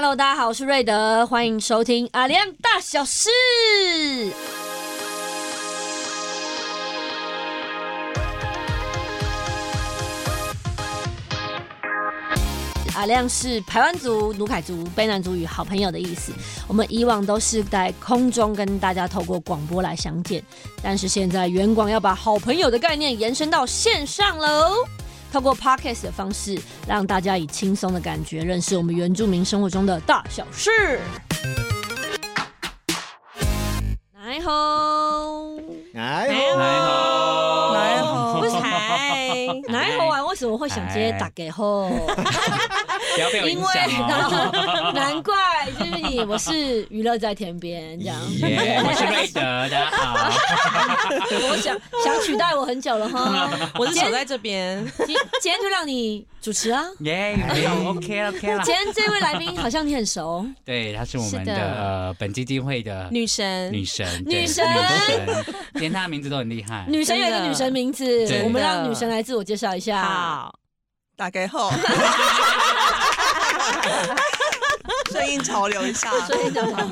Hello，大家好，我是瑞德，欢迎收听阿亮大小事。阿亮是排湾族、努凯族、卑南族与好朋友的意思。我们以往都是在空中跟大家透过广播来相见，但是现在远广要把好朋友的概念延伸到线上喽。透过 podcast 的方式，让大家以轻松的感觉认识我们原住民生活中的大小事。来吼，哎，来吼，来吼为什么嗨，来吼啊？为什么会想接打给吼？不要被我影因为。难怪就是你，我是娱乐在天边这样。耶，我是瑞德，大家好。我想想取代我很久了哈，我是守在这边，今今天就让你主持啊。耶，没有 OK 了 OK 了今。天这位来宾好像你很熟，对，她是我们的的呃本基金会的女神，女神，女神女神，连她的名字都很厉害。女神有一个女神名字我们让女神来自我介绍一下。好，打给后，顺应潮流一下。所以讲好，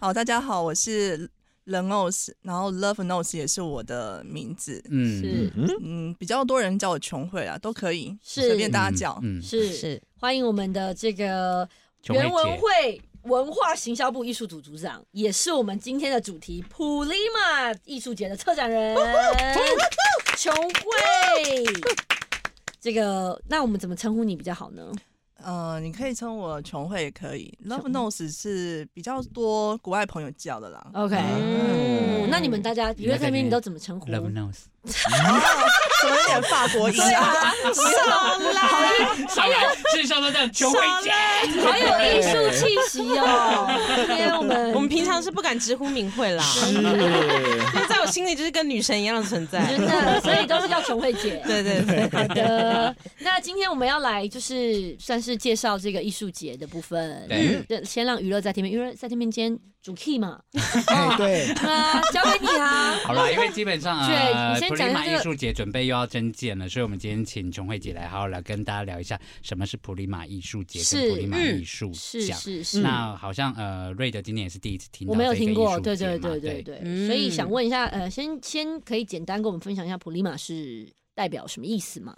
好，大家好，我是 l e n o s 然后 Love Nose 也是我的名字。嗯是嗯，比较多人叫我琼慧啊，都可以，是随便大家叫。嗯，是是欢迎我们的这个琼慧原文姐会文化行销部艺术组组长，也是我们今天的主题普利马艺术节的策展人琼慧。这个，那我们怎么称呼你比较好呢？呃，你可以称我琼慧也可以。Love Nose 是比较多国外朋友叫的啦。OK，嗯嗯，那你们大家娱乐这边你都怎么称呼？Love knows，怎么有点法国音对啊？啊，少啦，上来至少都这样，琼慧姐。好有艺术气息哦。今 天我们我们平常是不敢直呼名讳啦，是，心里就是跟女神一样的存在。真的，所以都是叫琼慧姐。对对对，好的，那今天我们要来就是算是介绍这个艺术节的部分。对嗯，先让娱乐在天边，娱乐在天边今天主 key 嘛，哎，对，啊交给你啊。好了，因为基本上 对呃，你先普利马讲一下艺术节准备又要增建了，所以我们今天请琼慧姐来好好来跟大家聊一下什么是普利马艺术节跟普利马嗯艺术是奖。是是，那好像呃，瑞德今年也是第一次听到我没有听过，对对对对。对，嗯。所以想问一下，呃，先先可以简单跟我们分享一下普利马是代表什么意思吗？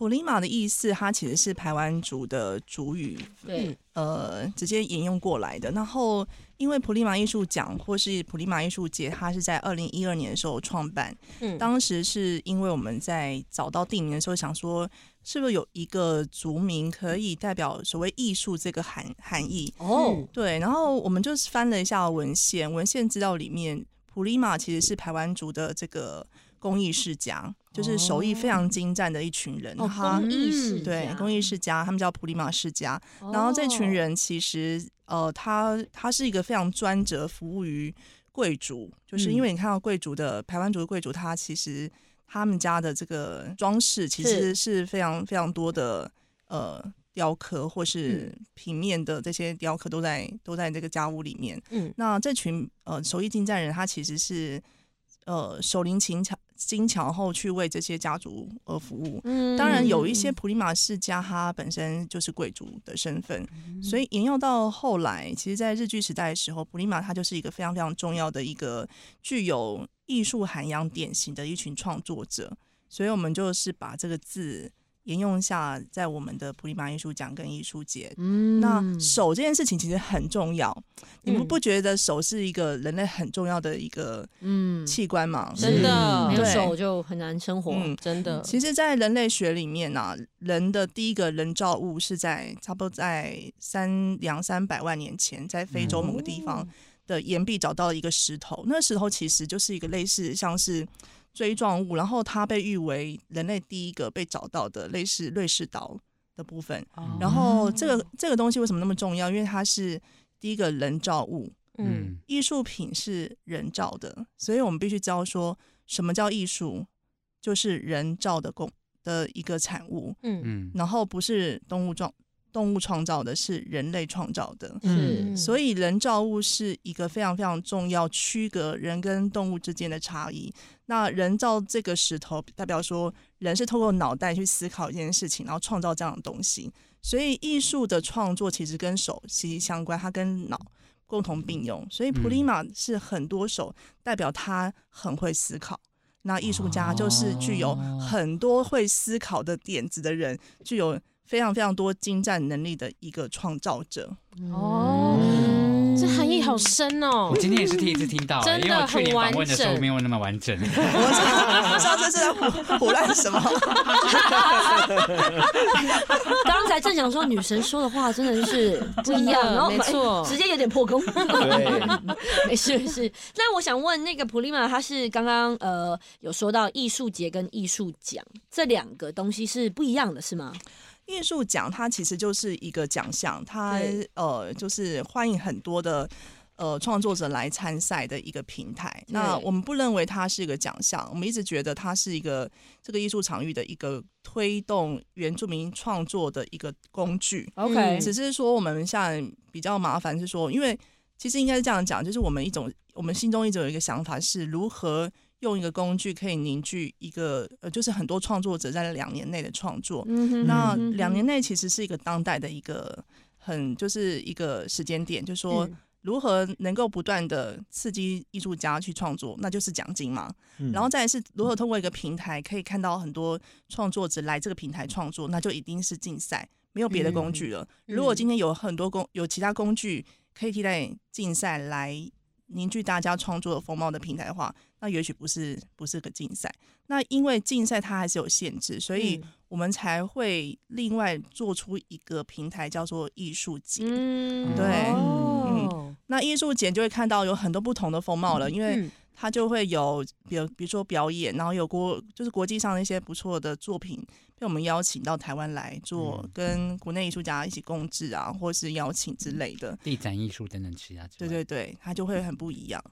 普利马的意思，它其实是排湾族的主语，对，呃，直接引用过来的。然后，因为普利马艺术奖或是普利马艺术节，它是在二零一二年的时候创办。嗯当时是因为我们在找到地名的时候，想说是不是有一个族名可以代表所谓艺术这个含含义？哦，对，然后我们就是翻了一下文献，文献资料里面，普利马其实是排湾族的这个工艺世家，就是手艺非常精湛的一群人。哦，他工艺世对工艺世家，他们叫普利马世家。哦然后这群人其实呃，他他是一个非常专责服务于贵族，就是因为你看到贵族的台湾族的贵族，他其实他们家的这个装饰其实是非常非常多的呃雕刻或是平面的这些雕刻都在都在这个家屋里面。嗯那这群呃手艺精湛人，他其实是呃手灵勤巧精巧后去为这些家族而服务。嗯当然，有一些普利马世家，他本身就是贵族的身份，所以沿用到后来，其实，在日剧时代的时候，普利马他就是一个非常非常重要的一个具有艺术涵养典型的一群创作者，所以我们就是把这个字沿用下在我们的普利马艺术奖跟艺术节。嗯那手这件事情其实很重要，你们嗯不觉得手是一个人类很重要的一个嗯器官吗？真的没有手就很难生活。嗯真的，其实，在人类学里面呢、人的第一个人造物是在差不多在三两三百万年前，在非洲某个地方的岩壁找到了一个石头。那个石头其实就是一个类似像是锥状物，然后它被誉为人类第一个被找到的类似瑞士岛的部分。哦然后，这个这个东西为什么那么重要？因为它是第一个人造物，嗯嗯艺术品是人造的，所以我们必须知道说什么叫艺术，就是人造的工的一个产物，嗯嗯然后不是动物创动物创造的，是人类创造的。嗯所以人造物是一个非常非常重要区隔人跟动物之间的差异。那人造这个石头，代表说人是透过脑袋去思考一件事情，然后创造这样的东西。所以艺术的创作其实跟手息息相关，它跟脑共同并用。所以普利马是很多手，代表他很会思考。那艺术家就是具有很多会思考的点子的人，具有非常非常多精湛能力的一个创造者。哦，这含义好深哦我。今天也是第一次听到，真的因为我去年很完访问的时候整没有那么完整。我知道，我知道这是在胡胡乱什么。刚才正想说，女神说的话真的是不一样，没错直接有点破功。对，没事没事。那我想问，那个普利玛，他是刚刚呃有说到艺术节跟艺术奖这两个东西是不一样的，是吗？艺术奖它其实就是一个奖项，它呃就是欢迎很多的呃创作者来参赛的一个平台。那我们不认为它是一个奖项，我们一直觉得它是一个这个艺术场域的一个推动原住民创作的一个工具。OK，只是说我们现在比较麻烦是说，因为其实应该是这样讲，就是我们一种我们心中一直有一个想法是如何。用一个工具可以凝聚一个呃，就是很多创作者在两年内的创作，嗯哼那两年内其实是一个当代的一个很就是一个时间点，就是说嗯如何能够不断的刺激艺术家去创作，那就是奖金嘛。嗯然后再来是如何通过一个平台可以看到很多创作者来这个平台创作，那就一定是竞赛，没有别的工具了。嗯如果今天有很多工有其他工具可以替代竞赛来凝聚大家创作的风貌的平台的话，那也许不是不是个竞赛。那因为竞赛它还是有限制，所以嗯我们才会另外做出一个平台叫做艺术节。嗯对哦，那艺术节就会看到有很多不同的风貌了，因为嗯它就会有，比如比如说表演，然后有国就是国际上的一些不错的作品被我们邀请到台湾来做，嗯跟国内艺术家一起共治啊，或是邀请之类的。地展艺术等等其他。对对对，它就会很不一样。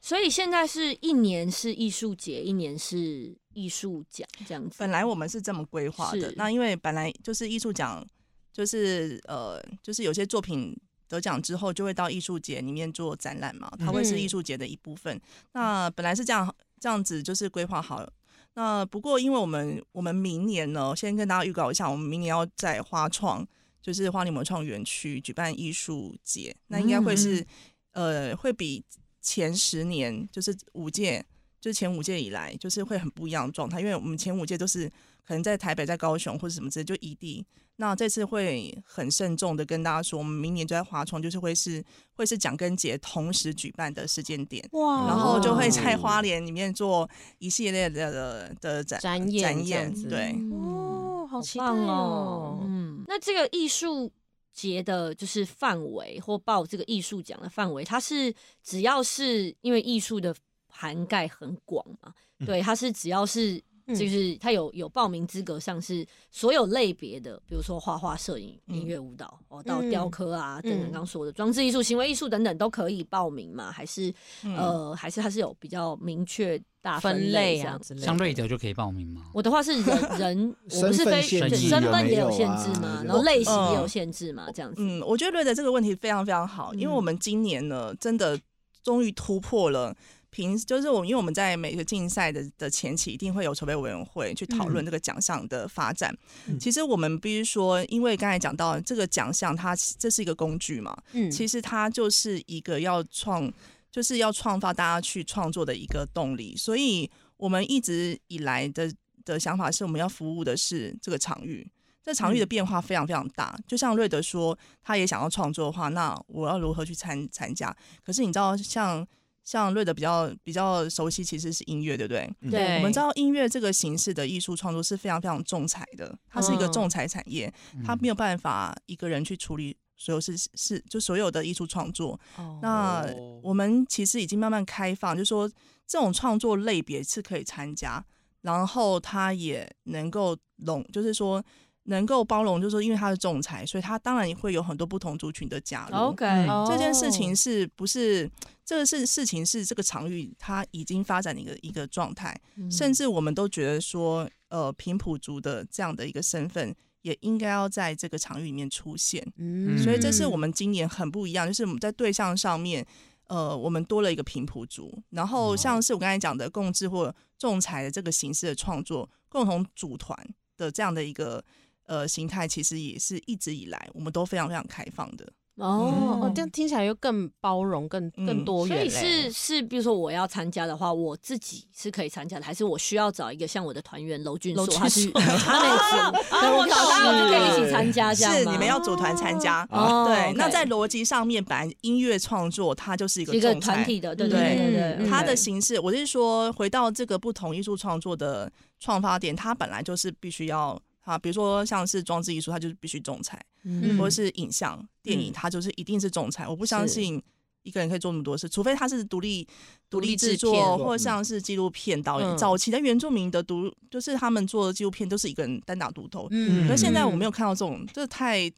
所以现在是一年是艺术节，一年是艺术奖这样子。本来我们是这么规划的，那因为本来就是艺术奖，就是呃，就是有些作品得奖之后就会到艺术节里面做展览嘛，它会是艺术节的一部分。那本来是这样这样子，就是规划好了。那不过，因为我们我们明年呢，先跟大家预告一下，我们明年要在花创，就是花莲文创园区举办艺术节，那应该会是、呃，会比前十年就是五届，就是前五届以来，就是会很不一样的状态，因为我们前五届都是可能在台北、在高雄或者什么之类就异地。那这次会很慎重的跟大家说，我们明年就在华创，就是会是会是蒋跟杰同时举办的时间点，哇然后就会在哦花莲里面做一系列的的的展展演对。哦，好期待棒哦，嗯，那这个艺术节的就是范围或报这个艺术奖的范围，它是只要是因为艺术的涵盖很广嘛，对，它是只要是。嗯就是他有有报名资格上是所有类别的，比如说画画、摄影、嗯音乐、舞蹈，哦，到嗯雕刻啊，等等嗯刚刚说的装置艺术、行为艺术等等都可以报名嘛？还是嗯呃，还是它是有比较明确大分类类这样啊之类的。像瑞德就可以报名吗？我的话是人人，我不是非身份也有限制嘛，啊然后类型也有嗯限制嘛，这样子。嗯，我觉得瑞德这个问题非常非常好，因为嗯我们今年呢，真的终于突破了。平就是我，因为我们在每个竞赛的的前期一定会有筹备委员会去讨论这个奖项的发展。嗯其实我们必须说，因为刚才讲到这个奖项，它这是一个工具嘛，嗯其实它就是一个要创，就是要创发大家去创作的一个动力。所以我们一直以来的的想法是，我们要服务的是这个场域。这场域的变化非常非常大，就像瑞德说，他也想要创作的话，那我要如何去参参加？可是你知道，像像瑞德比较比较熟悉，其实是音乐，对不对？嗯。对，我们知道音乐这个形式的艺术创作是非常非常重财的，它是一个嗯。重财产业，它没有办法一个人去处理所有事是就所有的艺术创作。哦。那哦。我们其实已经慢慢开放，就说这种创作类别是可以参加，然后它也能够拢，就是说能够包容，就是说因为他是仲裁，所以他当然也会有很多不同族群的加入。OK，嗯这件事情是不是这个事事情是这个场域它已经发展的一个一个状态，嗯。甚至我们都觉得说，呃，平埔族的这样的一个身份也应该要在这个场域里面出现。嗯。所以这是我们今年很不一样，就是我们在对象上面，呃，我们多了一个平埔族，然后像是我刚才讲的共治或仲裁的这个形式的创作，共同组团的这样的一个呃形态，其实也是一直以来我们都非常非常开放的。哦哦，这样听起来又更包容、更更嗯所以多元嘞。是是，比如说我要参加的话，我自己是可以参加的，还是我需要找一个像我的团员娄俊硕，娄俊他是硕他没有 对，我我懂大家就可以一起参加这样吗是你们要组团参加。哦对那在逻辑上面，本来音乐创作它就是一个一个团体的，对对对对对对，它的形式，我是说，回到这个不同艺术创作的创发点，它本来就是必须要啊，比如说像是装置艺术，它就是必须仲裁，嗯或者是影像、电影，嗯它就是一定是仲裁。我不相信一个人可以做那么多事，除非他是独立独立制作，或者像是纪录片导演。嗯早期的原住民的独，就是他们做的纪录片都是一个人单打独斗。嗯可是现在我没有看到这种，这太，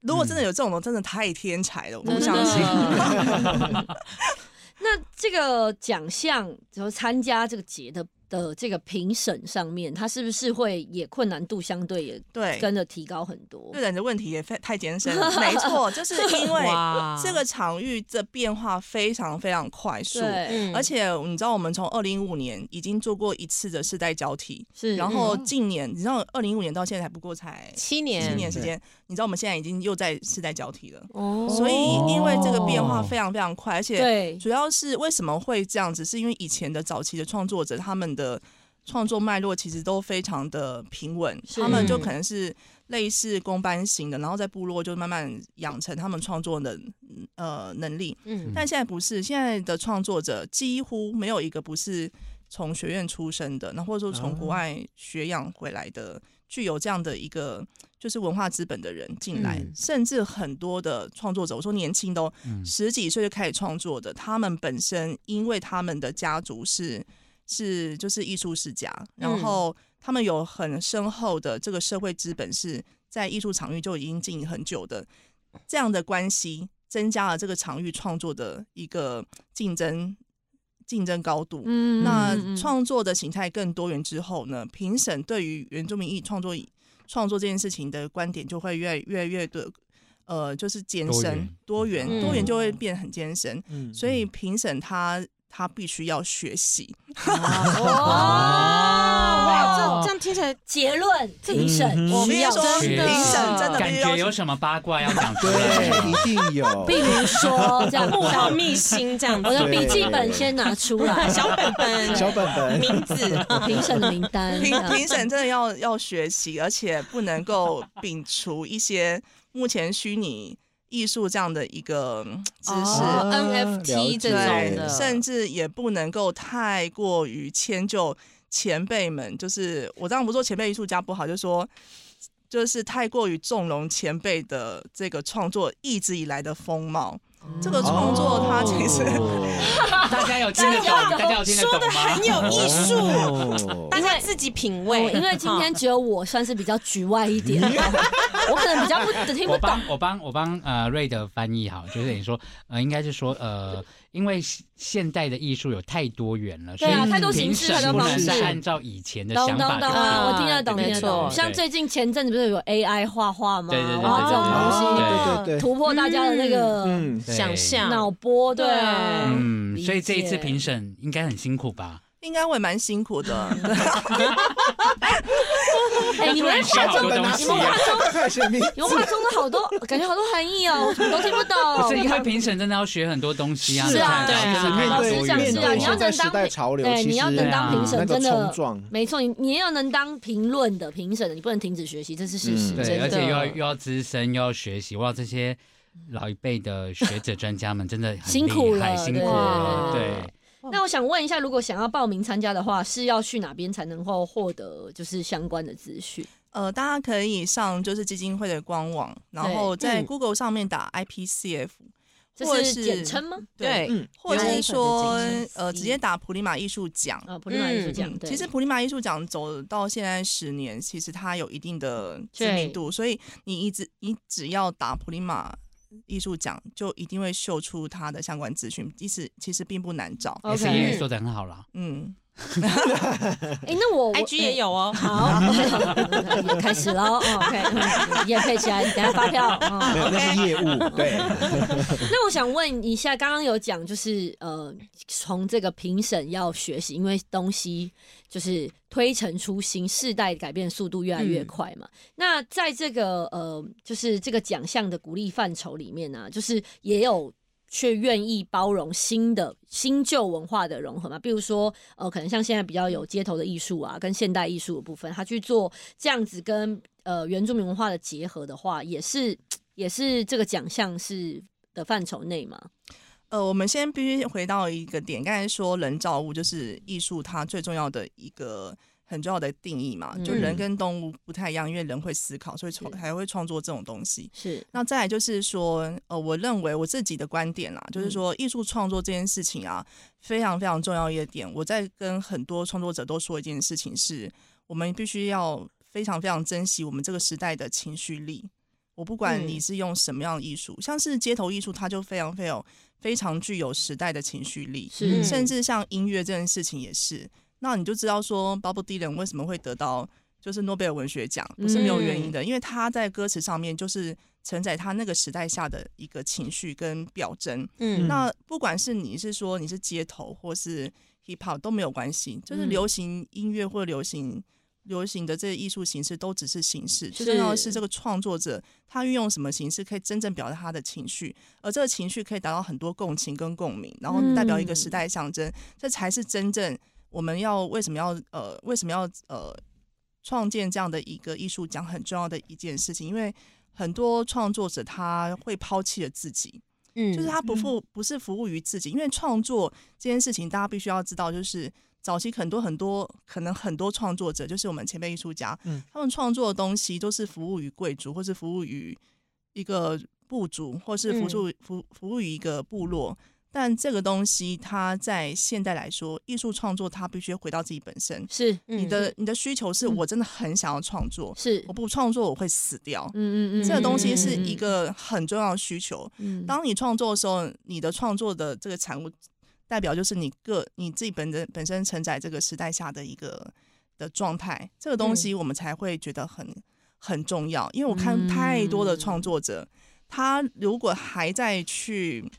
如果真的有这种的，真的太天才了，我不相信。的 那这个奖项，就参加这个节的的这个评审上面，他是不是会也困难度相对也对，跟着提高很多对？人的问题也非太艰深了。没错，就是因 为这个场域的变化非常非常快速。嗯而且你知道，我们从二零一五年已经做过一次的世代交替，是，然后近年，你知道，二零一五年到现在还不过才七年，七年时间，你知道我们现在已经又在世代交替了。哦所以因为这个变化非常非常快，而且对，主要是为什么会这样子，是因为以前的早期的创作者他们的创作脉络其实都非常的平稳，他们就可能是类似公班型的，然后在部落就慢慢养成他们创作的呃能力。嗯。但现在不是，现在的创作者几乎没有一个不是从学院出身的，那或者说从国外学养回来的，具有这样的一个就是文化资本的人进来，嗯。甚至很多的创作者，我说年轻都嗯。十几岁就开始创作的，他们本身因为他们的家族是是就是艺术世家，然后他们有很深厚的这个社会资本，是在艺术场域就已经经营很久的。这样的关系，增加了这个场域创作的一个竞争竞争高度。嗯那创作的形态更多元之后呢，评审对于原住民艺创作创作这件事情的观点就会越来越来越的呃，就是艰深多元多元嗯多元就会变很艰深，嗯。所以评审他他必须要学习。哇哇，这这样听起来结论评审需要真评的审真的感觉有什么八卦要讲出来？对，一定有。比如说这样，幕后秘辛这样子。我，的对笔记本先拿出来，小本本、小本本，名字，评审的名单，评评审真的要要学习，而且不能够摒除一些目前虚拟艺术这样的一个嗯知识。哦 NFT 这种的，甚至也不能够太过于迁就前辈们。就是我当然不说前辈艺术家不好，就说就是太过于纵容前辈的这个创作一直以来的风貌。这个创作它其实、哦大家有听得懂？大家有听得说的懂吗？很有艺术，哦大家自己品味。因为今天只有我算是比较局外一点，我可能比较不听不懂我帮。我帮我帮呃瑞德翻译好，就是你说呃，应该是说呃，因为现现代的艺术有太多元了，所对啊以太多形式太多方式按照以前的想法去懂懂懂，啊我听得懂，没。错像最近前阵子不是有 AI 画画吗？对对对哇，这种东西哦对对对，突破大家的那个嗯，想象脑波，对，嗯，所以这一次评审应该很辛苦吧？应该会蛮辛苦的。哎，你们突然学好多东西啊！快选名你们画中的好多，感觉好多含义哦，我什么都听不懂。不是因为评审真的要学很多东西啊，是啊对啊老师讲是啊，你要能当代潮流，对，你要能当评审，真的，没错，你你也要能当评论的评审的，你不能停止学习，这是事实。嗯对，而且又要又要资深，又要学习，哇，这些老一辈的学者专家们真的很辛苦了辛苦了，对对。那我想问一下，如果想要报名参加的话，是要去哪边才能够获得就是相关的资讯？呃，大家可以上就是基金会的官网，然后在嗯 Google 上面打 IPCF，这或者是简称吗？对，嗯，或者是说呃直接打普利马艺术奖。啊，普利马艺术奖其实普利马艺术奖走到现在十年，其实它有一定的知名度，所以你一直你只要打普利马艺术奖，就一定会秀出它的相关资讯，其实其实并不难找。OK，S E A 说的很好啦，嗯，哎，那我我 IG 也有哦。好，也 开始了哦。OK，也配起来，等下发票。哦 没有，那是业务。对，那我想问一下，刚刚有讲就是呃，从这个评审要学习，因为东西就是推陈出新，世代改变速度越来越快嘛。那在这个呃，就是这个奖项的鼓励范畴里面呢、就是也有。却愿意包容新的新旧文化的融合嘛？比如说，呃，可能像现在比较有街头的艺术啊，跟现代艺术的部分，他去做这样子跟呃原住民文化的结合的话，也是也是这个奖项是的范畴内嘛？呃，我们先必须回到一个点，刚才说人造物就是艺术它最重要的一个很重要的定义嘛，就人嗯跟动物不太一样，因为人会思考，所以创是才会创作这种东西。是，那再来就是说，呃，我认为我自己的观点啦，嗯就是说艺术创作这件事情啊，非常非常重要一个点。我在跟很多创作者都说一件事情是，我们必须要非常非常珍惜我们这个时代的情绪力。我不管嗯你是用什么样的艺术，像是街头艺术，它就非常非常非常具有时代的情绪力。是甚至像音乐这件事情也是，那你就知道说，Bob Dylan 为什么会得到就是诺贝尔文学奖，不是没有原因的，因为他在歌词上面就是承载他那个时代下的一个情绪跟表征。嗯那不管是你是说你是街头或是 hip hop 都没有关系，就是嗯流行音乐或流行。流行的这些艺术形式都只是形式，最重要的是这个创作者他运用什么形式可以真正表达他的情绪，而这个情绪可以达到很多共情跟共鸣，然后代表一个时代象征，这才是真正我们要为什么要呃为什么要呃创建这样的一个艺术奖很重要的一件事情，因为很多创作者他会抛弃了自己，嗯就是他不服不是服务于自己，因为创作这件事情，大家必须要知道，就是早期很多很多可能很多创作者，就是我们前辈艺术家，嗯他们创作的东西都是服务于贵族，或是服务于一个部族，或是服务、服服务于一个部落。但这个东西，它在现代来说，艺术创作它必须回到自己本身。是你的你的需求是我真的很想要创作，是我，不创作我会死掉。嗯嗯嗯，这个东西是嗯一，个很重要的需求。嗯当你创作的时候，你的创作的这个产物，代表就是你个你自己本人本身承载这个时代下的一个的状态，这个东西我们才会觉得很很重要。因为我看太多的创作者，他如果还在去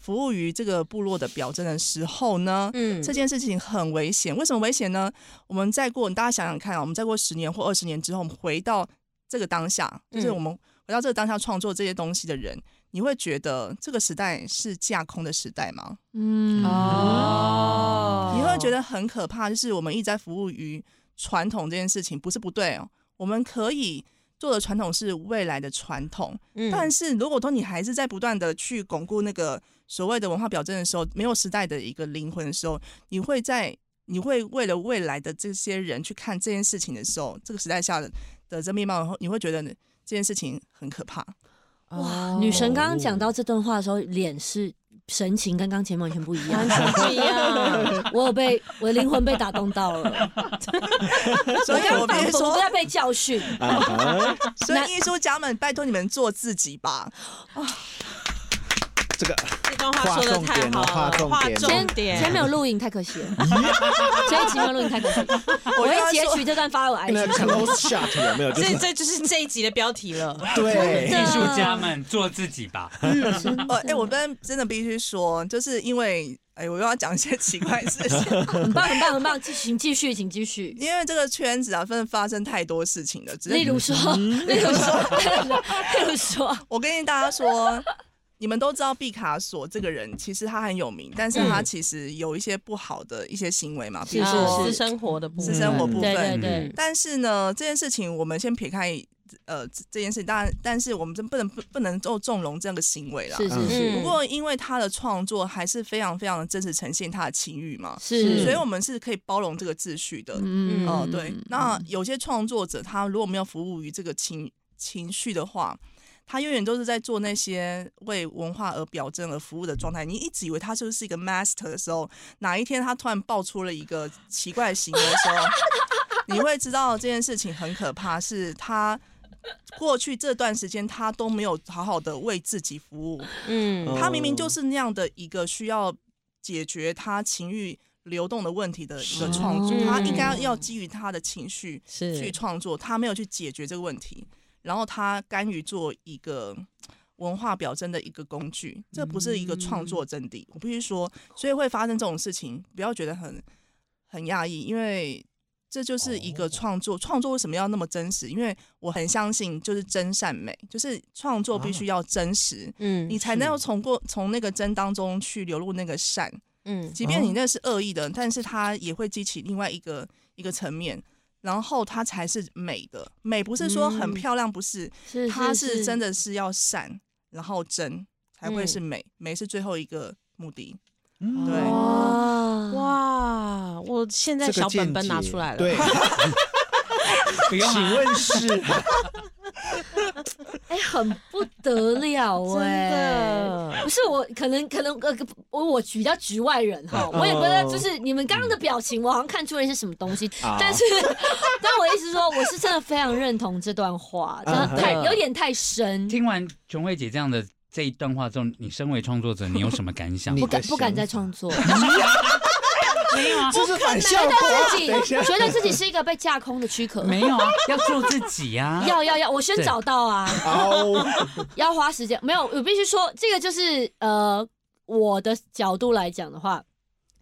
服务于这个部落的表征的时候呢，嗯这件事情很危险。为什么危险呢？我们再过，大家想想看啊，我们再过十年或二十年之后，我们回到这个当下，就是嗯我们回到这个当下创作这些东西的人，你会觉得这个时代是架空的时代吗？嗯哦你会觉得很可怕，就是我们一直在服务于传统这件事情，不是不对哦，我们可以。做的传统是未来的传统，嗯但是如果说你还是在不断的去巩固那个所谓的文化表征的时候，没有时代的一个灵魂的时候，你会在你会为了未来的这些人去看这件事情的时候，这个时代下的的这面貌，你会觉得这件事情很可怕。哇，女神刚刚讲到这段话的时候，脸是神情跟刚前面完全不一样完，全不一样。我有被我的灵魂被打动到了，所以我我仿佛必须说，在被教训。所以艺术家们，拜托你们做自己吧。这个这段话说的太好了，画重划点哦重点天没有录影，太可惜了。这一集没有录影太可惜，我会截取这段发到我那 IG 上。close shot 有没有？就是这这就是这一集的标题了。对艺术家们做自己吧。哦，哎、我们真的必须说，就是因为，哎、我又要讲一些奇怪的事情，很棒，很棒，很棒，请继续，请继续。因为这个圈子啊，真的发生太多事情了。例如说，例如说，例如说，我跟大家说，你们都知道毕卡索这个人，其实他很有名，但是他其实有一些不好的一些行为嘛，比如是说是私生活的部私分，生活部对对。对，但是呢，这件事情我们先撇开，呃，这这件事情，当然，但是我们真不能不不能够纵容这样的行为啦。是是嗯是不过，因为他的创作还是非常非常的真实呈现他的情欲嘛，是，所以我们是可以包容这个秩序的。嗯哦、对。那有些创作者，他如果没有服务于这个情情绪的话，他永远都是在做那些为文化而表征而服务的状态。你一直以为他就是一个 master 的时候，哪一天他突然爆出了一个奇怪的行为的时候，你会知道这件事情很可怕，是他。过去这段时间，他都没有好好的为自己服务。嗯哦他明明就是那样的一个需要解决他情欲流动的问题的一个创作，哦他应该要基于他的情绪去是创作，他没有去解决这个问题，然后他甘于做一个文化表征的一个工具，这不是一个创作真谛。我必须说，所以会发生这种事情，不要觉得很很讶异，因为这就是一个创作。创作为什么要那么真实？因为我很相信，就是真善美，就是创作必须要真实，嗯你才能够从过从那个真当中去流入那个善。嗯即便你那是恶意的，但是它也会激起另外一个一个层面，然后它才是美的。美不是说很嗯漂亮，不是，是它是是真的是要善，然后真才会嗯是美，美是最后一个目的。嗯对哇哇，我现在小本本拿出来了，请问是 哎、很不得了 哎、的。不是我，可能可能呃，我我比较局外人哈，我也不知道，就是你们刚刚的表情，我好像看出了一些什么东西，啊。但是，但我意思说，我是真的非常认同这段话，真的太嗯。有点太深，听完琼慧姐这样的这一段话之后，你身为创作者，你有什么感想？不敢不敢再创作，没有啊，这是反效果。自己觉得自己是一个被架空的躯壳，没有啊，要做自己啊。要要要，我先找到啊，哦，要花时间。没有，我必须说，这个就是呃，我的角度来讲的话，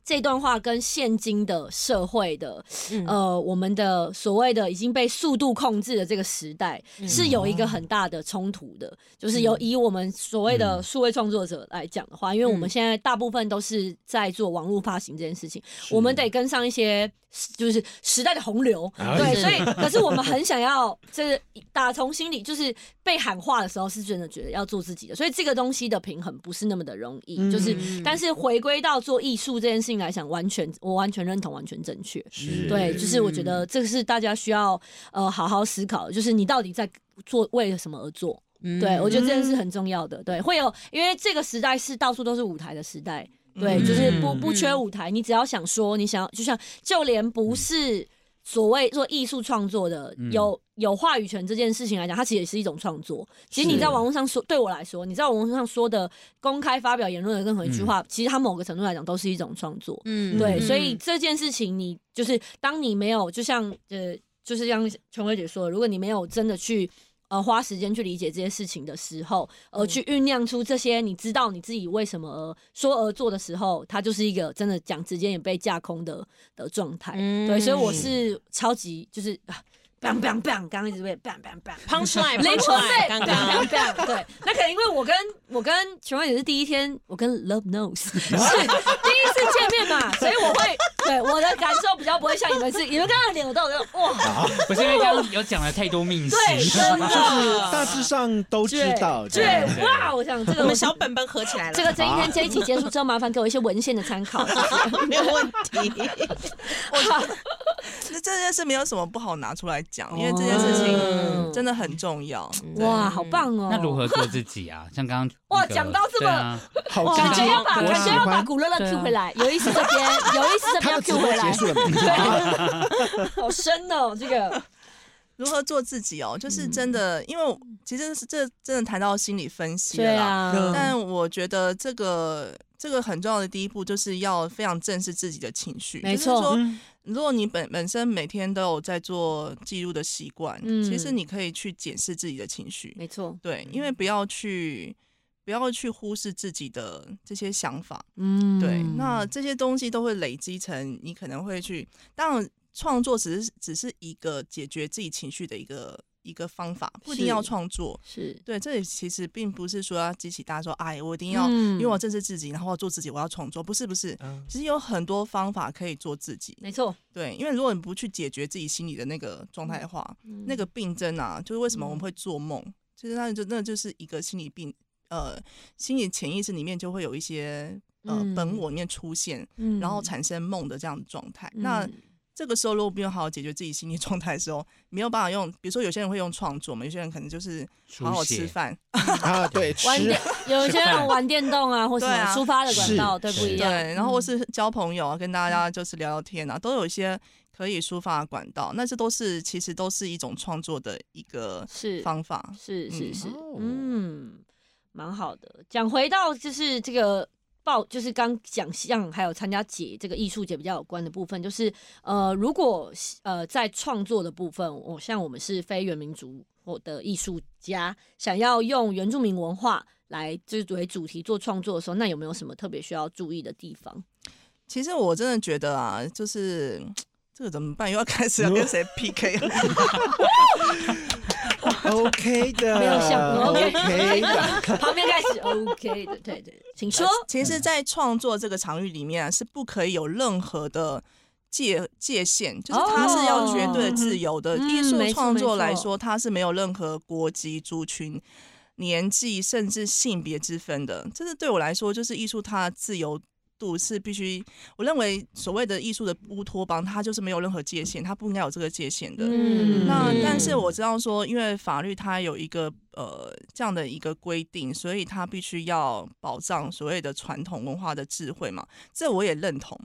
这段话跟现今的社会的嗯。呃，我们的所谓的已经被速度控制的这个时代，嗯。是有一个很大的冲突的。就是有以我们所谓的嗯。数位创作者来讲的话，因为我们嗯。现在大部分都是在做网络发行这件事情，我们得跟上一些就是时代的洪流。啊对，所以可是我们很想要，就是打从心里，就是被喊话的时候，是真的觉得要做自己的。所以这个东西的平衡不是那么的容易，嗯就是嗯。但是回归到做艺术这件事情来讲，完全我完全认同，完全正确。是对，就是我觉得这个是大家需要呃好好思考，就是你到底在做为了什么而做？嗯对我觉得这件事很重要的。对，会有因为这个时代是到处都是舞台的时代，对，嗯就是不不嗯缺舞台，你只要想说，你想要就像就连不是。所谓做艺术创作的，嗯有有话语权这件事情来讲，它其实也是一种创作。其实你在网络上说，对我来说，你在网络上说的公开发表言论的任何一句话，其实它某个程度来讲都是一种创作。嗯对，嗯所以这件事情你就是当你没有，就像呃，就是像琼慧姐说的，如果你没有真的去呃花时间去理解这些事情的时候，而去酝酿出这些你知道你自己为什么而说而做的时候，它就是一个真的讲直接也被架空的的状态。嗯对，所以我是超级就是。啊 bang bang bang，刚刚一直被 bang bang bang，punchline 灵魂 punchline，刚 bang 刚 bang bang，对，那可能因为我跟我跟琼慧姐是第一天，我跟 Love Knows 是 第一次见面嘛，所以我会对我的感受比较不会像你们是，你们刚刚的脸我都有觉得哇，不是因为刚刚有讲了太多命对，题，真的，大致上都知道。对哇，我想这个我们小本本合起来了，这个这一天这一集结束之后，麻烦给我一些文献的参考。没有问题。那这件事没有什么不好拿出来讲，因为这件事情哦真的很重要。哇，好棒哦！那如何做自己啊？像刚刚哇那个讲到这么啊，好感觉要把感觉要把。古乐乐 Q 回来，有意思这边，有意思这边要他的直 Q 回来结，束了？对，好深哦，这个如何做自己哦，就是嗯真的，因为其实是这真的谈到心理分析对了啦。啊，但我觉得这个这个很重要的第一步，就是要非常正视自己的情绪。没错就是说，嗯如果你本本身每天都有在做记录的习惯，嗯其实你可以去检视自己的情绪。没错，对，因为不要去不要去忽视自己的这些想法。嗯，对，那这些东西都会累积成你可能会去，当然创作只是只是一个解决自己情绪的一个一个方法，不一定要创作。是对，这里其实并不是说要激起大家说，哎，我一定要，嗯因为我正视自己，然后要做自己，我要创作，不是不是，嗯其实有很多方法可以做自己。没错，对，因为如果你不去解决自己心里的那个状态的话，嗯那个病症啊，就是为什么我们会做梦，其实那就那就是一个心理病，呃，心理潜意识里面就会有一些呃、嗯本我里面出现，嗯然后产生梦的这样的状态。嗯那这个时候如果没有好好解决自己心理状态的时候，没有办法用，比如说有些人会用创作嘛，有些人可能就是好好吃饭，啊，对，吃玩电，有些人玩电动啊，或什么抒发的管道，是对，不一样。对，然后或嗯是交朋友啊，跟大家就是聊聊天啊，都有一些可以抒发的管道。那这都是其实都是一种创作的一个是方法。嗯是是是哦，嗯，蛮好的。讲回到就是这个。报就是刚讲像还有参加节这个艺术节比较有关的部分，就是呃，如果呃在创作的部分，我像我们是非原民族或的艺术家，想要用原住民文化来就是为主题做创作的时候，那有没有什么特别需要注意的地方？其实我真的觉得啊，就是 这个怎么办？又要开始要跟谁 PK 了？OK 的，没有想 OK 的。旁边开始 OK 的，对对，请说。其实，在创作这个场域里面啊，是不可以有任何的界界限，就是它是要绝对自由的。嗯艺术创作来说，它是没有任何国籍、族群、年纪甚至性别之分的。这是对我来说，就是艺术它自由。度是必须，我认为所谓的艺术的乌托邦，它就是没有任何界限，它不应该有这个界限的。嗯那嗯但是我知道说，因为法律它有一个呃这样的一个规定，所以它必须要保障所谓的传统文化的智慧嘛，这我也认同。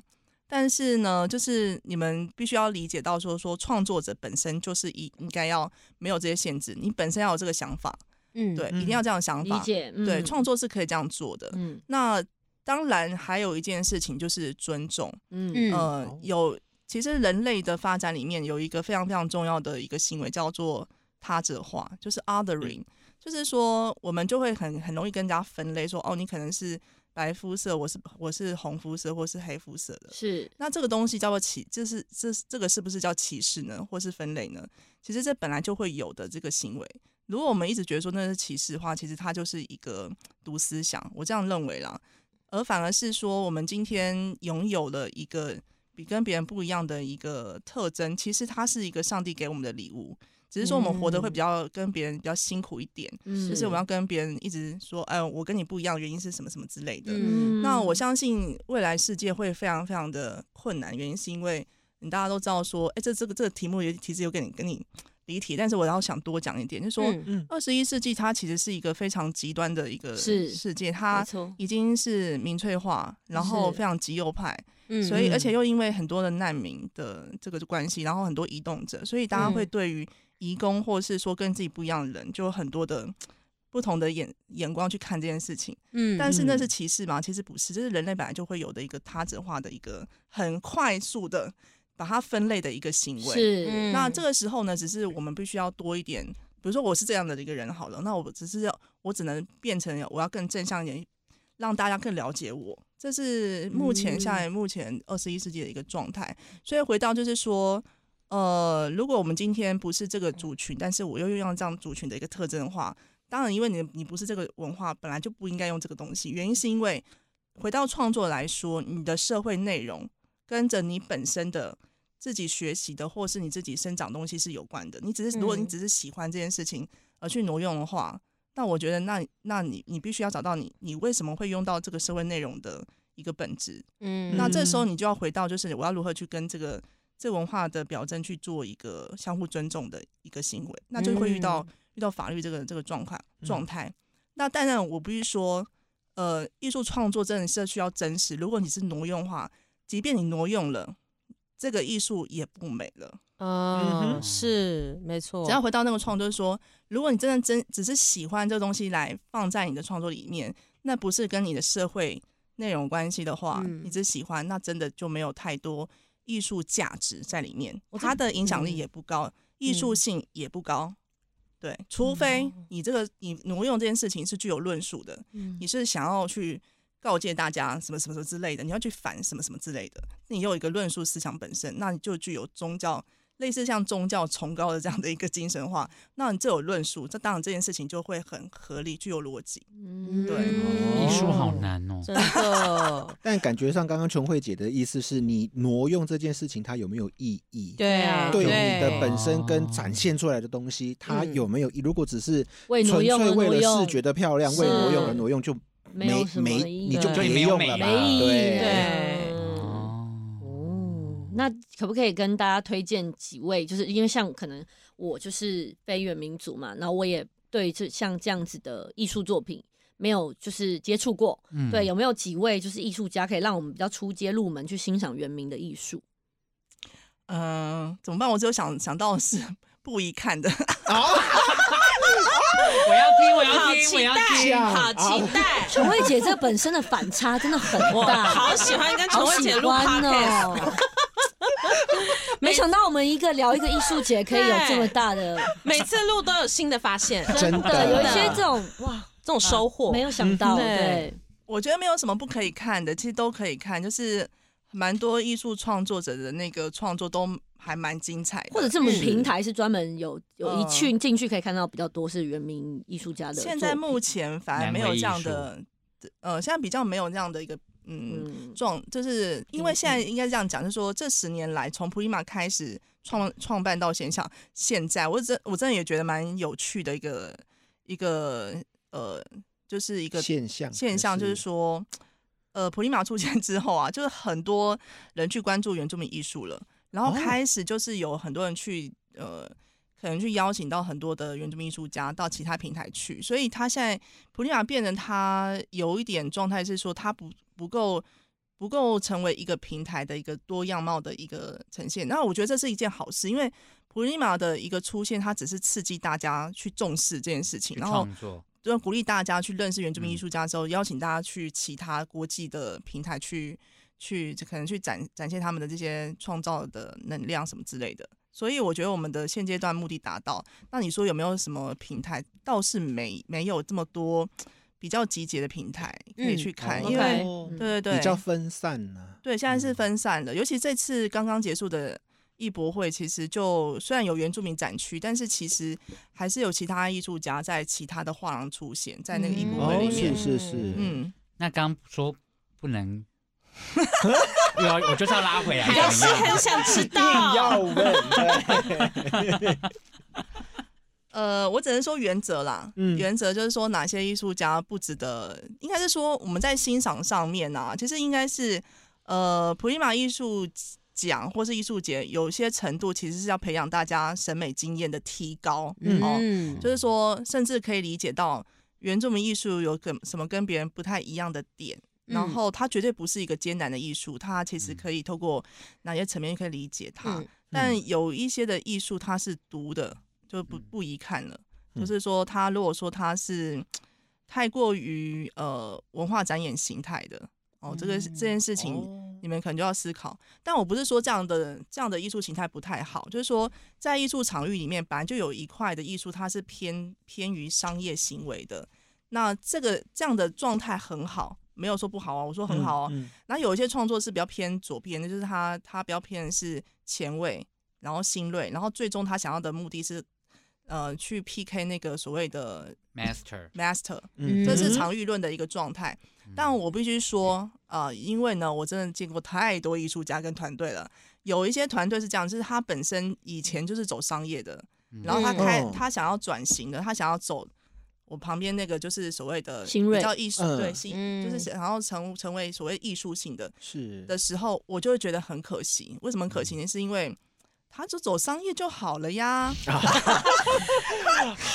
但是呢，就是你们必须要理解到说，说创作者本身就是应应该要没有这些限制，你本身要有这个想法，嗯对，嗯一定要这样想法，理解，嗯对，创作是可以这样做的。嗯那当然还有一件事情就是尊重，嗯嗯呃，有其实人类的发展里面有一个非常非常重要的一个行为叫做他者化，就是 othering，就是说我们就会很很容易跟人家分类说，哦，你可能是白肤色，我是我是红肤色或是黑肤色的。是那这个东西叫做歧，这是这这个是不是叫歧视呢，或是分类呢？其实这本来就会有的这个行为。如果我们一直觉得说那是歧视的话，其实它就是一个毒思想，我这样认为啦。而反而是说，我们今天拥有了一个比跟别人不一样的一个特征，其实它是一个上帝给我们的礼物。只是说我们活得会比较跟别人比较辛苦一点，嗯就是我们要跟别人一直说，哎，我跟你不一样，原因是什么什么之类的。嗯那我相信未来世界会非常非常的困难，原因是因为你大家都知道说，哎，这这个这个题目也其实有跟你跟你离题，但是我要想多讲一点，就是说，嗯。二十一世纪它其实是一个非常极端的一个世界，它，已经是民粹化，然后非常极右派，嗯。所以而且嗯。又因为很多的难民的这个关系，然后很多移动者，所以大家会嗯。对于移工或是说跟自己不一样的人，就有很多的不同的眼眼光去看这件事情。嗯。但是那是歧视吗？其实不是，这是人类本来就会有的一个他者化的一个很快速的把它分类的一个行为。是嗯那这个时候呢，只是我们必须要多一点，比如说我是这样的一个人好了，那我只是要我只能变成我要更正向一点，让大家更了解我。这是目前嗯下来目前二十一世纪的一个状态。所以回到就是说。呃，如果我们今天不是这个族群，但是我又用这样族群的一个特征的话，当然，因为你你不是这个文化，本来就不应该用这个东西。原因是因为回到创作来说，你的社会内容跟着你本身的自己学习的，或是你自己生长东西是有关的。你只是如果你嗯只是喜欢这件事情而去挪用的话，那我觉得那那你你必须要找到你你为什么会用到这个社会内容的一个本质。嗯那这时候你就要回到，就是我要如何去跟这个这文化的表征去做一个相互尊重的一个行为，那就会遇到、遇到法律这个这个状况状态。那当然，我不是说，呃，艺术创作真的是需要真实。如果你是挪用的话，即便你挪用了，这个艺术也不美了。嗯哼。是没错，只要回到那个创作，就是说，如果你真的真只是喜欢这个东西来放在你的创作里面，那不是跟你的社会内容关系的话，嗯。你只喜欢，那真的就没有太多艺术价值在里面，它的影响力嗯。也不高，艺术性也不高。对，除非你这个你挪用这件事情是具有论述的，嗯。你是想要去告诫大家什么什么什么之类的，你要去反什么什么之类的，你有一个论述思想本身，那你就具有宗教类似像宗教崇高的这样的一个精神化，那你这有论述，这当然这件事情就会很合理，具有逻辑。嗯对艺术好难哦。真的，但感觉上，刚刚琼慧姐的意思是你挪用这件事情，它有没有意义？对啊，对对你的本身跟展现出来的东西，它嗯有没有意？如果只是为挪纯粹为了视觉的漂亮，为挪用而挪用，就没有什么没意义你就对别用了吧。没意义。对对哦，哦，那可不可以跟大家推荐几位？就是因为像可能我就是非原民族嘛，然后我也对这像这样子的艺术作品没有就是接触过。嗯对，有没有几位就是艺术家可以让我们比较出街入门去欣赏原民的艺术？嗯、怎么办？我只有想想到的是 不宜看的，哦 我要听，我要好听，我要期待，听。好期待。陈慧姐这本身的反差真的很我大，好喜欢跟陈慧姐录 podcast，哦。没想到我们一个聊一个艺术节，可以有这么大的，每次录都有新的发现，真的。的。有一些这种哇，这种收获。没有想到，对，我觉得没有什么不可以看的，其实都可以看，就是蛮多艺术创作者的那个创作都还蛮精彩的。或者这种嗯平台是专门有有一嗯去进去可以看到比较多是原名艺术家的。现在目前反而没有这样的，呃，现在比较没有这样的一个嗯嗯，状，就是因为现在应该这样讲，就是说这十年来从普利马开始创创办到现象，现在我真我真的也觉得蛮有趣的一个一个呃，就是一个现象现象，就是说，呃，普利马出现 之后啊，就是很多人去关注原住民艺术了，然后哦。开始就是有很多人去呃，可能去邀请到很多的原住民艺术家到其他平台去，所以他现在普利马变成他有一点状态是说，他不不够。不够成为一个平台的一个多样貌的一个呈现，那我觉得这是一件好事，因为普利马的一个出现，它只是刺激大家去重视这件事情，然后就鼓励大家去认识原住民嗯艺术家之后，邀请大家去其他国际的平台去去可能去展展现他们的这些创造的能量什么之类的。所以我觉得我们的现阶段目的达到。那你说有没有什么平台？倒是没没有这么多比较集结的平台可以嗯去看，哦因为对对对，比较分散呢。对，现在是分散的，尤其这次刚刚结束的艺博会，其实就虽然有原住民展区，但是其实还是有其他艺术家在其他的画廊出现在那个艺博哦会里面。是是是，嗯，那刚说不能，有我就是要拉回来，还是很想知道。要。问，对 呃，我只能说原则啦，嗯。原则就是说哪些艺术家不值得，应该是说我们在欣赏上面啊，其实应该是呃普利马艺术奖或是艺术节，有些程度其实是要培养大家审美经验的提高，嗯哦，嗯就是说，甚至可以理解到原住民艺术有跟什么跟别人不太一样的点，嗯然后它绝对不是一个艰难的艺术，它其实可以透过哪些层面可以理解它。嗯但有一些的艺术它是毒的，就不嗯不宜看了。嗯就是说，它如果说它是太过于呃文化展演形态的哦，这个是这件事情。哦你们可能就要思考，但我不是说这样的这样的艺术形态不太好，就是说在艺术场域里面，本来就有一块的艺术，它是偏偏于商业行为的。那这个这样的状态很好，没有说不好啊，我说很好哦。嗯然后有一些创作是比较偏左边的，就是他他比较偏是前卫，然后新锐，然后最终他想要的目的是呃去 PK 那个所谓的 master，master，嗯这是场域论的一个状态。但我必须说，呃，因为呢，我真的见过太多艺术家跟团队了。有一些团队是这样，就是他本身以前就是走商业的，然后他开、嗯他想要转型的，他想要走我旁边那个就是所谓的新锐比较艺术，嗯对，新、嗯就是想要成成为所谓艺术性的是的时候，我就会觉得很可惜。为什么很可惜呢？是因为他就走商业就好了呀。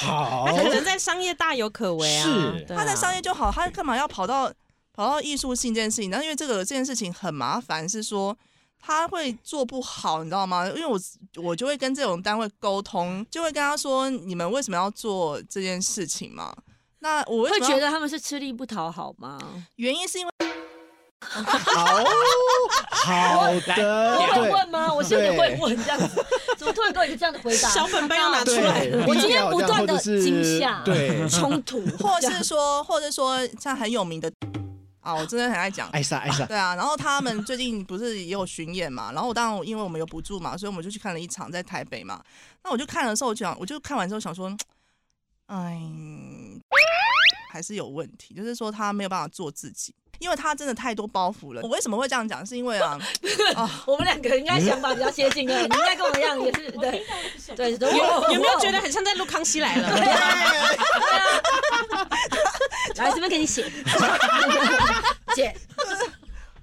好他可能在商业大有可为啊，他在商业就好，他干嘛要跑到跑到艺术性这件事情？然后因为这个这件事情很麻烦，是说他会做不好，你知道吗？因为我我就会跟这种单位沟通，就会跟他说，你们为什么要做这件事情嘛？那我会觉得他们是吃力不讨好吗？原因是因为好好我的，会对问吗？我是有点会问这样子，怎么突然给我一个这样的回答？小本本要拿出来对，我今天不断的惊吓、对冲突，或是说，或者说像很有名的啊，我真的很爱讲。艾莎艾莎，对啊，然后他们最近不是也有巡演嘛，然后我当然因为我们有补助嘛，所以我们就去看了一场在台北嘛。那我就看的时候，我就想，我就看完之后想说，哎，还是有问题，就是说他没有办法做自己，因为他真的太多包袱了。我为什么会这样讲？是因为啊，啊，我们两个应该想法比较接近的，你应该跟我一样也是 对对对。有没有觉得很像在录《康熙来了》？来这边给你写，姐。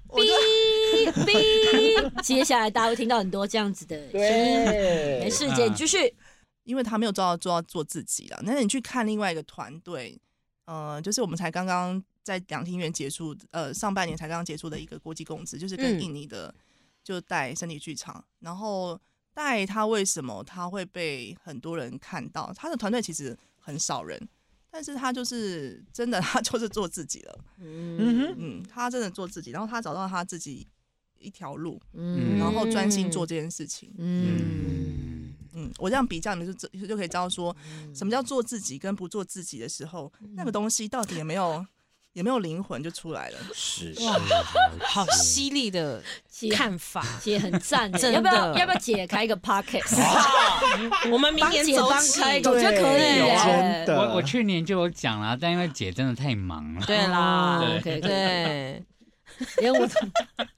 我就哔哔，接下来大家会听到很多这样子的声音。没事，姐你继续。因为他没有做到做到做自己了。那你去看另外一个团队，呃，就是我们才刚刚在两厅院结束，呃，上半年才刚刚结束的一个国际公职，就是跟嗯。印尼的、就带身体剧场，然后带他为什么他会被很多人看到？他的团队其实很少人，但是他就是真的，他 就是做自己了。嗯，嗯，他真的做自己，然后他找到他自己一条路，嗯。然后专心做这件事情。嗯。嗯，嗯，我这样比较，你们就就就可以知道说，什么叫做自己跟不做自己的时候，那个东西到底有没有有没有灵魂就出来了。是哇，好犀利的姐看法。姐很赞欸，真要不要要不要姐开一个 podcast？我们明年走起。开一个，我觉得可以。真的。我我去年就有讲了，但因为姐真的太忙了，对啦，对。对，连我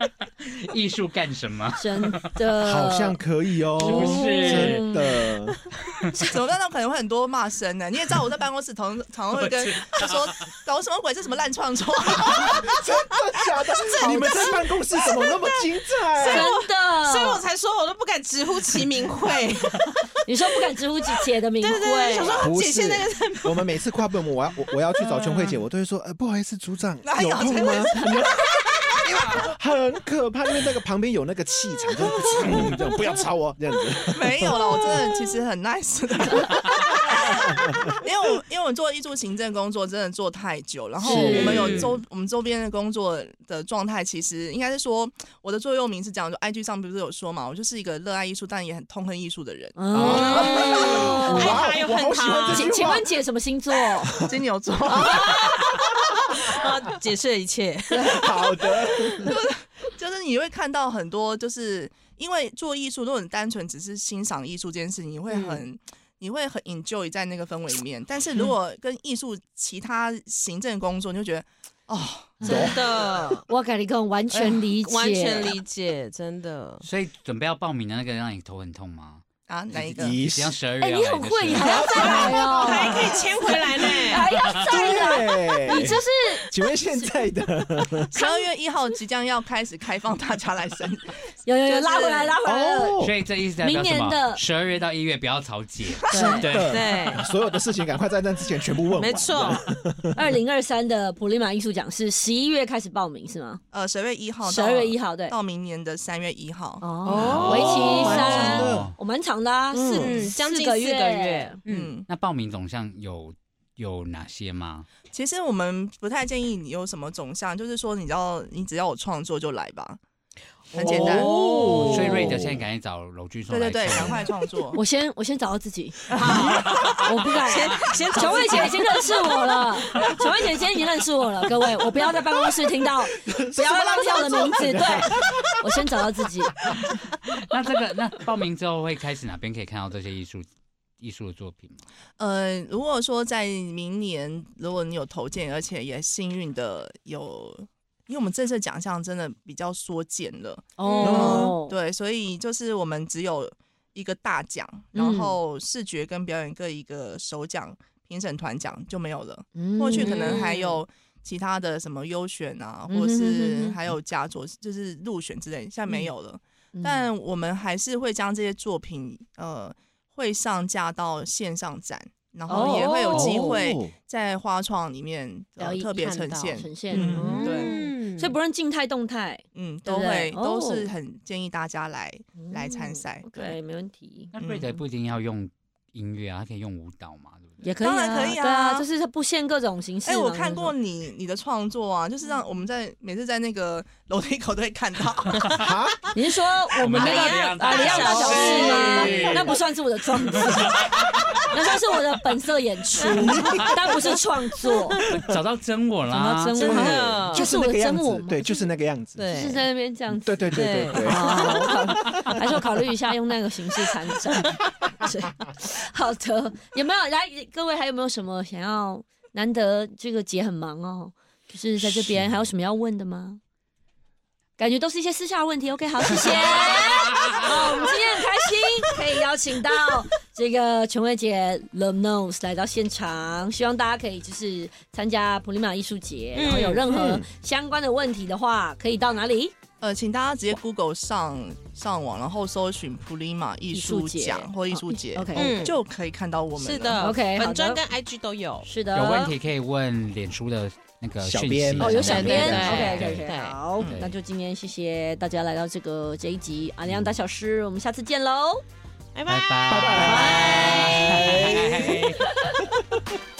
艺术干什么？真的好像可以哦，是不是真的，怎么办？那可能会很多骂声呢。你也知道我在办公室常常会跟他说搞什么鬼，这什么烂创作。真的假的？你们在办公室怎么那么精彩？真的，所以我才说我都不敢直呼其名讳。你说不敢直呼姐姐的名对对对，想说姐现在在我们每次跨部门，我要我我要去找琼慧姐，我都会说，呃，不好意思，组长有空吗？因 为很可怕，因为那个旁边有那个气场，就是嗯这样不要吵我这样子。没有了，我真的其实很 nice 的。因为我因为我做艺术行政工作真的做太久，然后我们有周我们周边的工作的状态，其实应该是说我的座右铭是这样，就 IG 上不是有说嘛，我就是一个热爱艺术但也很痛恨艺术的人。哦，爱他又恨我好喜欢他请问。姐什么星座？金牛座，啊解释了一切。好的，就是你会看到很多，就是因为做艺术，如果你单纯只是欣赏艺术这件事情，你会很。你会很 enjoy 在那个氛围里面，但是如果跟艺术其他行政工作，你就觉得哦，真的，我跟你讲，完全理解，完全理解，真的。所以准备要报名的那个让你头很痛吗？啊，哪一个？一定要十二月哎，要你很会，你还要再来哦，还可以签回来呢。还要再来，你对，就是请问现在的 十二月一号即将要开始开放大家来申，有有有就是拉回来，拉回来了。哦所以这意思代表什么？明年的十二月到一月不要吵姐，对，对的对，所有的事情赶快在那之前全部问完。没错，二零二三的普利马艺术奖是十一月开始报名是吗？呃，十二月一号，十二月一号对。到明年的三月一号。哦，为期蛮长三的，我蛮长的啊，四嗯嗯，将近个四个月。嗯，嗯，那报名总项有有哪些吗？其实我们不太建议你有什么总项，就是说你只要你只要有创作就来吧，很简单。哦所以瑞德现在赶紧找娄俊松对对对，赶快创作。我先我先找到自己，我不敢。先先小慧姐已经认识我了，小慧姐今天已经认识我了，各位，我不要在办公室听到，不要浪费我的名字，对我先找到自己。那这个那报名之后会开始哪边可以看到这些艺术艺术的作品吗？呃，如果说在明年，如果你有投件，而且也幸运的有，因为我们这次奖项真的比较缩减了，哦，对，所以就是我们只有一个大奖，嗯。然后视觉跟表演各一个首奖，评审团奖就没有了。嗯。过去可能还。有其他的什么优选啊，或者是哼还有佳作，就是入选之类，现在没有了。嗯。但我们还是会将这些作品呃会上架到线上展，然后也会有机会哦。在花创里面特别呈现，呈。现，对嗯所以不论静态动态嗯，都会都哦是很建议大家来来参赛。嗯对，没问题，那瑞德不一定要用音乐啊，他可以用舞蹈嘛，对不对？也可以啊，当然可以啊。对啊，就是它不限各种形式哎、嘛。我看过你你的创作啊，就是让我们在每次在那个楼梯口都会看到。你是说我们那个啊，李样大小事吗？那不算是我的创作，那算是我的本色演出，但不是创作，找到真我啦，找到真真我的。就是我的那个样真我。对，就是那个样子。对。是在那边这样子。对对对还是我考虑一下用那个形式参展。是。好的，有没有来各位还有没有什么想要？难得这个姐很忙哦，就是在这边还有什么要问的吗？感觉都是一些私下的问题。OK，好，谢谢。好，我们今天很开心，可以邀请到这个琼慧姐 Love Knows 来到现场，希望大家可以就是参加普利马艺术节，然后有任何嗯相关的问题的话，可以到哪里？呃，请大家直接 Google 上上网，然后搜寻普利马艺术奖或艺术节，OK 嗯就可以看到我们。是的 OK，本专跟 IG 都有。是的，有问题可以问脸书的那个小编哦，有小编，OK OK OK，好嗯，那就今天谢谢大家来到这个这一集阿亮大小师，我们下次见喽。拜拜拜。拜拜拜。